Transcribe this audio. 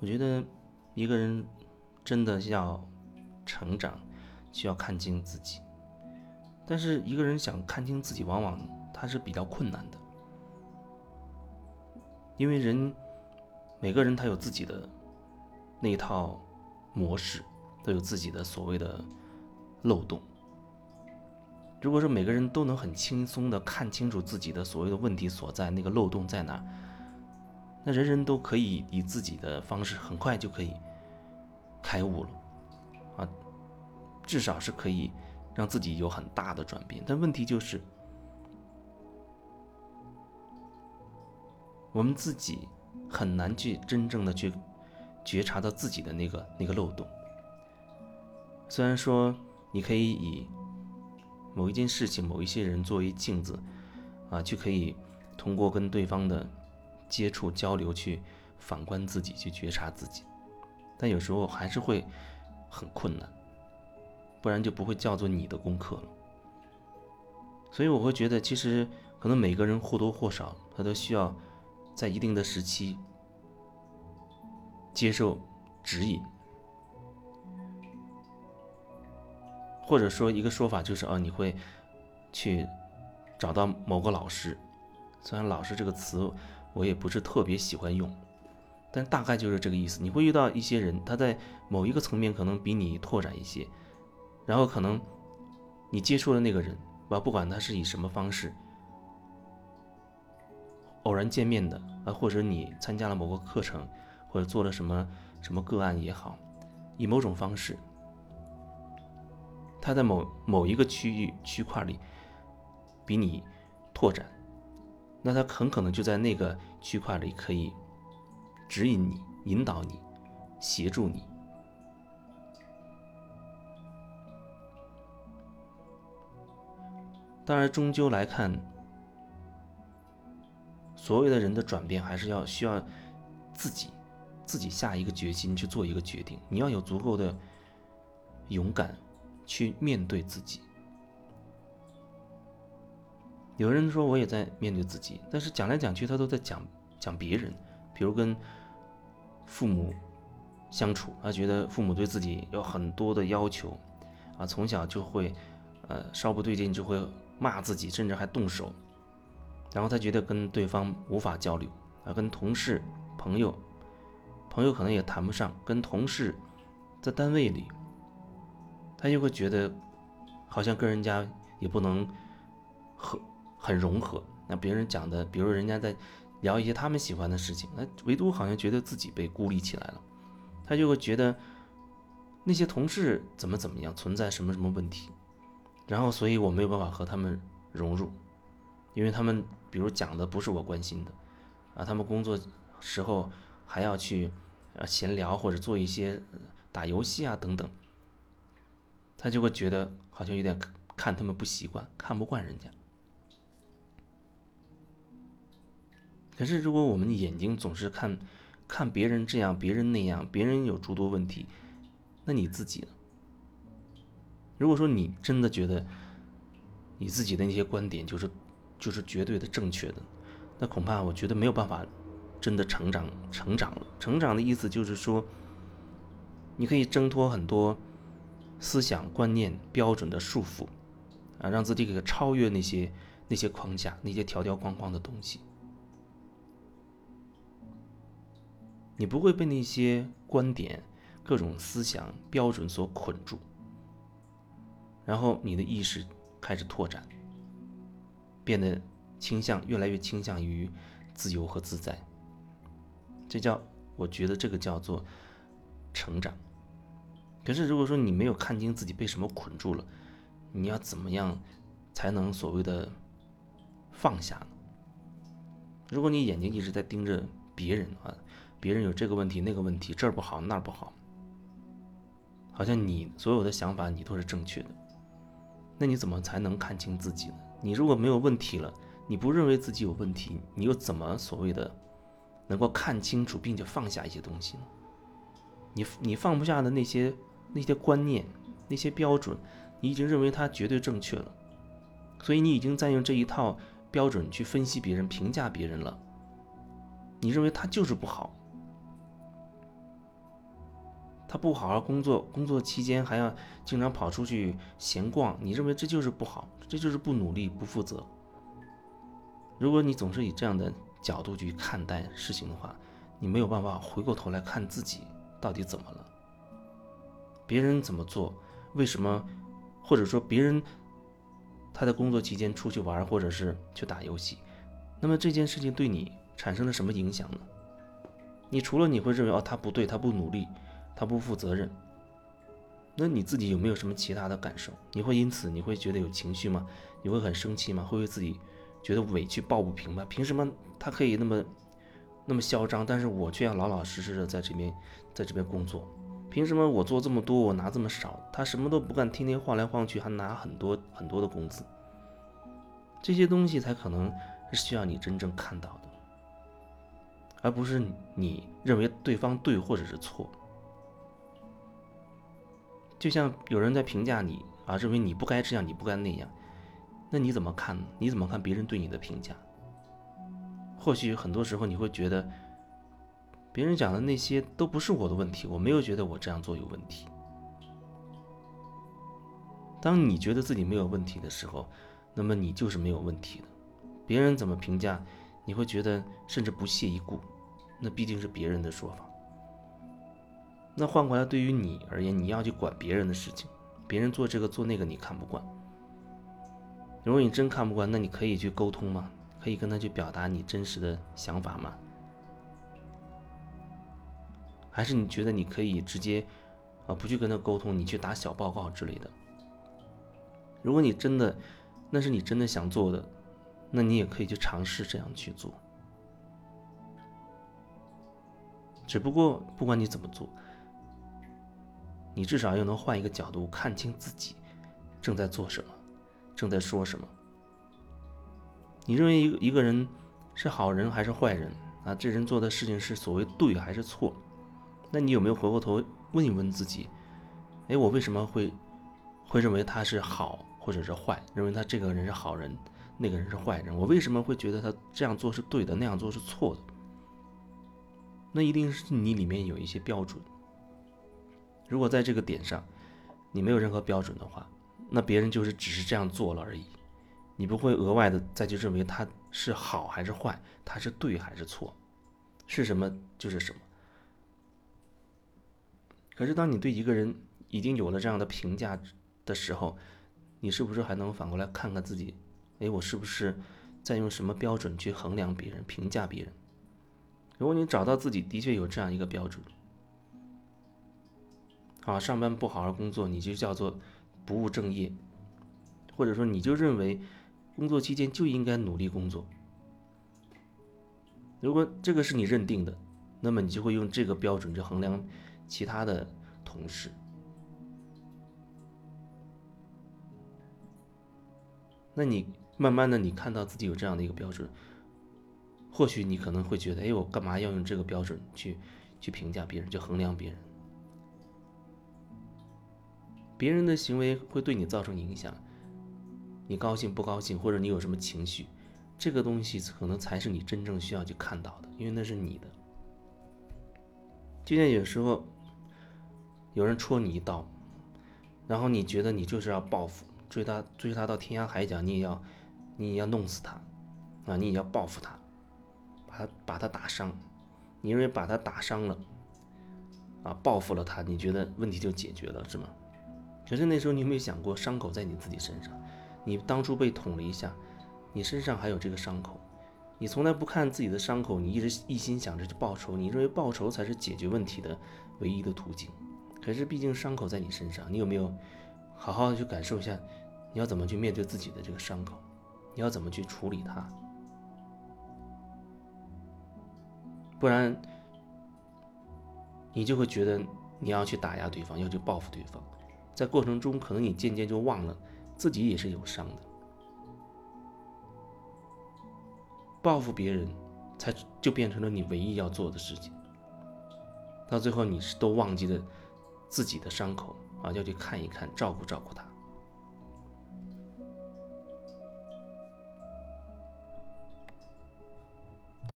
我觉得一个人真的要成长，需要看清自己。但是一个人想看清自己，往往他是比较困难的，因为人每个人他有自己的那一套模式，都有自己的所谓的漏洞。如果说每个人都能很轻松的看清楚自己的所谓的问题所在，那个漏洞在哪，那人人都可以以自己的方式很快就可以开悟了，啊，至少是可以让自己有很大的转变。但问题就是，我们自己很难去真正的去觉察到自己的那个那个漏洞。虽然说你可以以。某一件事情、某一些人作为镜子，啊，就可以通过跟对方的接触交流去反观自己，去觉察自己。但有时候还是会很困难，不然就不会叫做你的功课了。所以我会觉得，其实可能每个人或多或少，他都需要在一定的时期接受指引。或者说一个说法就是哦，你会去找到某个老师，虽然“老师”这个词我也不是特别喜欢用，但大概就是这个意思。你会遇到一些人，他在某一个层面可能比你拓展一些，然后可能你接触的那个人，吧，不管他是以什么方式偶然见面的啊，或者你参加了某个课程，或者做了什么什么个案也好，以某种方式。他在某某一个区域区块里比你拓展，那他很可能就在那个区块里可以指引你、引导你、协助你。当然，终究来看，所有的人的转变还是要需要自己自己下一个决心去做一个决定。你要有足够的勇敢。去面对自己。有人说我也在面对自己，但是讲来讲去他都在讲讲别人，比如跟父母相处，他觉得父母对自己有很多的要求，啊，从小就会，呃，稍不对劲就会骂自己，甚至还动手，然后他觉得跟对方无法交流，啊，跟同事、朋友，朋友可能也谈不上，跟同事在单位里。他就会觉得，好像跟人家也不能和很融合。那别人讲的，比如人家在聊一些他们喜欢的事情，那唯独好像觉得自己被孤立起来了。他就会觉得那些同事怎么怎么样，存在什么什么问题，然后所以我没有办法和他们融入，因为他们比如讲的不是我关心的，啊，他们工作时候还要去呃闲聊或者做一些打游戏啊等等。他就会觉得好像有点看他们不习惯，看不惯人家。可是，如果我们的眼睛总是看，看别人这样，别人那样，别人有诸多问题，那你自己呢？如果说你真的觉得你自己的那些观点就是就是绝对的正确的，那恐怕我觉得没有办法真的成长成长了。成长的意思就是说，你可以挣脱很多。思想观念标准的束缚，啊，让自己给超越那些那些框架、那些条条框框的东西。你不会被那些观点、各种思想标准所捆住，然后你的意识开始拓展，变得倾向越来越倾向于自由和自在。这叫，我觉得这个叫做成长。可是，如果说你没有看清自己被什么捆住了，你要怎么样才能所谓的放下呢？如果你眼睛一直在盯着别人啊，别人有这个问题那个问题，这儿不好那儿不好，好像你所有的想法你都是正确的，那你怎么才能看清自己呢？你如果没有问题了，你不认为自己有问题，你又怎么所谓的能够看清楚并且放下一些东西呢？你你放不下的那些。那些观念、那些标准，你已经认为它绝对正确了，所以你已经在用这一套标准去分析别人、评价别人了。你认为他就是不好，他不好好工作，工作期间还要经常跑出去闲逛，你认为这就是不好，这就是不努力、不负责。如果你总是以这样的角度去看待事情的话，你没有办法回过头来看自己到底怎么了。别人怎么做，为什么，或者说别人他在工作期间出去玩，或者是去打游戏，那么这件事情对你产生了什么影响呢？你除了你会认为哦他不对，他不努力，他不负责任，那你自己有没有什么其他的感受？你会因此你会觉得有情绪吗？你会很生气吗？会为自己觉得委屈抱不平吗？凭什么他可以那么那么嚣张，但是我却要老老实实的在这边在这边工作？凭什么我做这么多我拿这么少？他什么都不干，天天晃来晃去还拿很多很多的工资？这些东西才可能是需要你真正看到的。而不是你认为对方对或者是错，就像有人在评价你啊，认为你不该这样，你不该那样，那你怎么看呢？你怎么看别人对你的评价？或许很多时候你会觉得，别人讲的那些都不是我的问题，我没有觉得我这样做有问题。当你觉得自己没有问题的时候，那么你就是没有问题的。别人怎么评价，你会觉得甚至不屑一顾。那毕竟是别人的说法。那换过来，对于你而言，你要去管别人的事情，别人做这个做那个，你看不惯。如果你真看不惯，那你可以去沟通吗？可以跟他去表达你真实的想法吗？还是你觉得你可以直接啊不去跟他沟通，你去打小报告之类的？如果你真的那是你真的想做的，那你也可以去尝试这样去做。只不过，不管你怎么做，你至少要能换一个角度看清自己正在做什么，正在说什么。你认为一一个人是好人还是坏人啊？这人做的事情是所谓对还是错？那你有没有回过头问一问自己？哎，我为什么会会认为他是好或者是坏？认为他这个人是好人，那个人是坏人？我为什么会觉得他这样做是对的，那样做是错的？那一定是你里面有一些标准。如果在这个点上，你没有任何标准的话，那别人就是只是这样做了而已，你不会额外的再去认为他是好还是坏，他是对还是错，是什么就是什么。可是当你对一个人已经有了这样的评价的时候，你是不是还能反过来看看自己？哎，我是不是在用什么标准去衡量别人、评价别人？如果你找到自己的确有这样一个标准，啊，上班不好好工作，你就叫做不务正业，或者说你就认为工作期间就应该努力工作。如果这个是你认定的，那么你就会用这个标准去衡量其他的同事。那你慢慢的，你看到自己有这样的一个标准。或许你可能会觉得，哎，我干嘛要用这个标准去去评价别人，去衡量别人？别人的行为会对你造成影响，你高兴不高兴，或者你有什么情绪，这个东西可能才是你真正需要去看到的，因为那是你的。就像有时候有人戳你一刀，然后你觉得你就是要报复，追他追他到天涯海角，你也要你也要弄死他，啊，你也要报复他。把他把他打伤，你认为把他打伤了，啊，报复了他，你觉得问题就解决了是吗？可是那时候你有没有想过，伤口在你自己身上，你当初被捅了一下，你身上还有这个伤口，你从来不看自己的伤口，你一直一心想着去报仇，你认为报仇才是解决问题的唯一的途径。可是毕竟伤口在你身上，你有没有好好的去感受一下，你要怎么去面对自己的这个伤口，你要怎么去处理它？不然，你就会觉得你要去打压对方，要去报复对方，在过程中可能你渐渐就忘了自己也是有伤的。报复别人，才就变成了你唯一要做的事情。到最后，你是都忘记了自己的伤口啊，要去看一看，照顾照顾他。